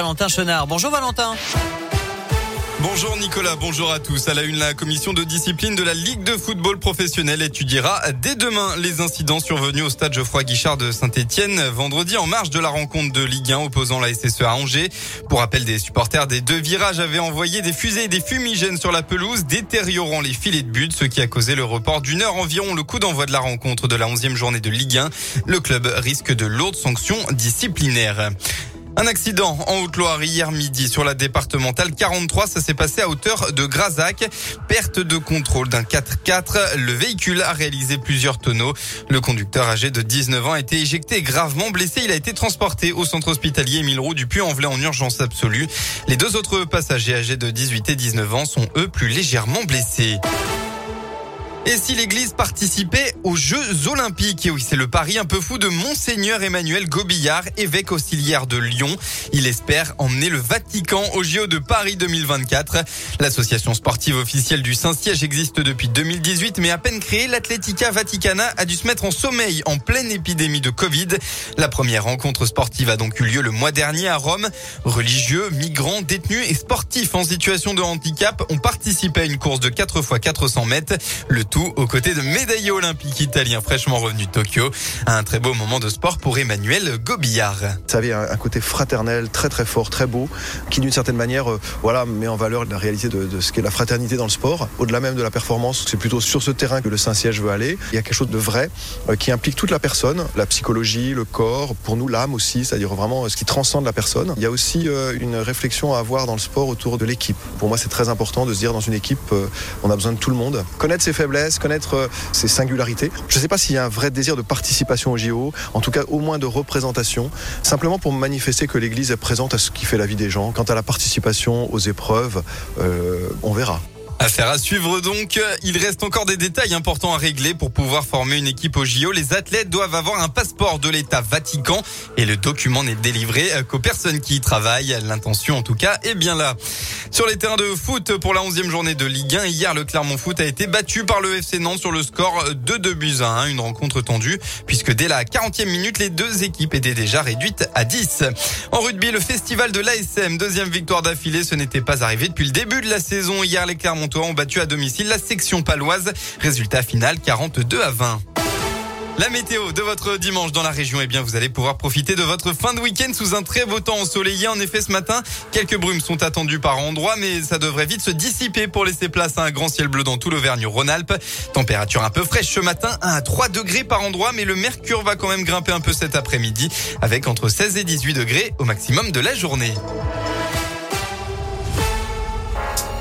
Valentin Chenard. Bonjour Valentin. Bonjour Nicolas, bonjour à tous. À la une, la commission de discipline de la Ligue de football professionnel étudiera dès demain les incidents survenus au stade Geoffroy Guichard de Saint-Etienne vendredi en marge de la rencontre de Ligue 1 opposant la SSE à Angers. Pour rappel, des supporters des deux virages avaient envoyé des fusées et des fumigènes sur la pelouse, détériorant les filets de but, ce qui a causé le report d'une heure environ le coup d'envoi de la rencontre de la 11e journée de Ligue 1. Le club risque de lourdes sanctions disciplinaires. Un accident en Haute-Loire hier midi sur la départementale 43. Ça s'est passé à hauteur de Grazac. Perte de contrôle d'un 4x4. Le véhicule a réalisé plusieurs tonneaux. Le conducteur âgé de 19 ans a été éjecté gravement blessé. Il a été transporté au centre hospitalier Émile du Puy-en-Velay en urgence absolue. Les deux autres passagers âgés de 18 et 19 ans sont eux plus légèrement blessés. Et si l'église participait aux Jeux Olympiques? Oui, c'est le pari un peu fou de Monseigneur Emmanuel Gobillard, évêque auxiliaire de Lyon. Il espère emmener le Vatican aux JO de Paris 2024. L'association sportive officielle du Saint-Siège existe depuis 2018, mais à peine créée, l'Atletica Vaticana a dû se mettre en sommeil en pleine épidémie de Covid. La première rencontre sportive a donc eu lieu le mois dernier à Rome. Religieux, migrants, détenus et sportifs en situation de handicap ont participé à une course de 4 x 400 mètres. Le aux côtés de médaillé olympique italien fraîchement revenu de Tokyo. Un très beau moment de sport pour Emmanuel Gobillard. Ça avait un côté fraternel très très fort, très beau, qui d'une certaine manière euh, voilà, met en valeur la réalité de, de ce qu'est la fraternité dans le sport. Au-delà même de la performance, c'est plutôt sur ce terrain que le Saint-Siège veut aller. Il y a quelque chose de vrai euh, qui implique toute la personne, la psychologie, le corps, pour nous l'âme aussi, c'est-à-dire vraiment euh, ce qui transcende la personne. Il y a aussi une réflexion à avoir dans le sport autour de l'équipe. Pour moi, c'est très important de se dire dans une équipe, on a besoin de tout le monde. Connaître ses faiblesses, connaître euh, ses singularités. Je ne sais pas s'il y a un vrai désir de participation au JO, en tout cas au moins de représentation, simplement pour manifester que l'Église est présente à ce qui fait la vie des gens. Quant à la participation aux épreuves, euh, on verra. Affaire à suivre donc. Il reste encore des détails importants à régler pour pouvoir former une équipe au JO. Les athlètes doivent avoir un passeport de l'État Vatican et le document n'est délivré qu'aux personnes qui y travaillent. L'intention en tout cas est bien là. Sur les terrains de foot pour la 11e journée de Ligue 1, hier le Clermont Foot a été battu par le FC Nantes sur le score de 2 buts à 1. Une rencontre tendue puisque dès la 40e minute, les deux équipes étaient déjà réduites à 10. En rugby, le festival de l'ASM, deuxième victoire d'affilée, ce n'était pas arrivé depuis le début de la saison. Hier, les Clermont ont battu à domicile la section paloise. Résultat final 42 à 20. La météo de votre dimanche dans la région, eh bien, vous allez pouvoir profiter de votre fin de week-end sous un très beau temps ensoleillé. En effet, ce matin, quelques brumes sont attendues par endroits, mais ça devrait vite se dissiper pour laisser place à un grand ciel bleu dans tout l'Auvergne-Rhône-Alpes. Température un peu fraîche ce matin, 1 à 3 degrés par endroit, mais le mercure va quand même grimper un peu cet après-midi avec entre 16 et 18 degrés au maximum de la journée.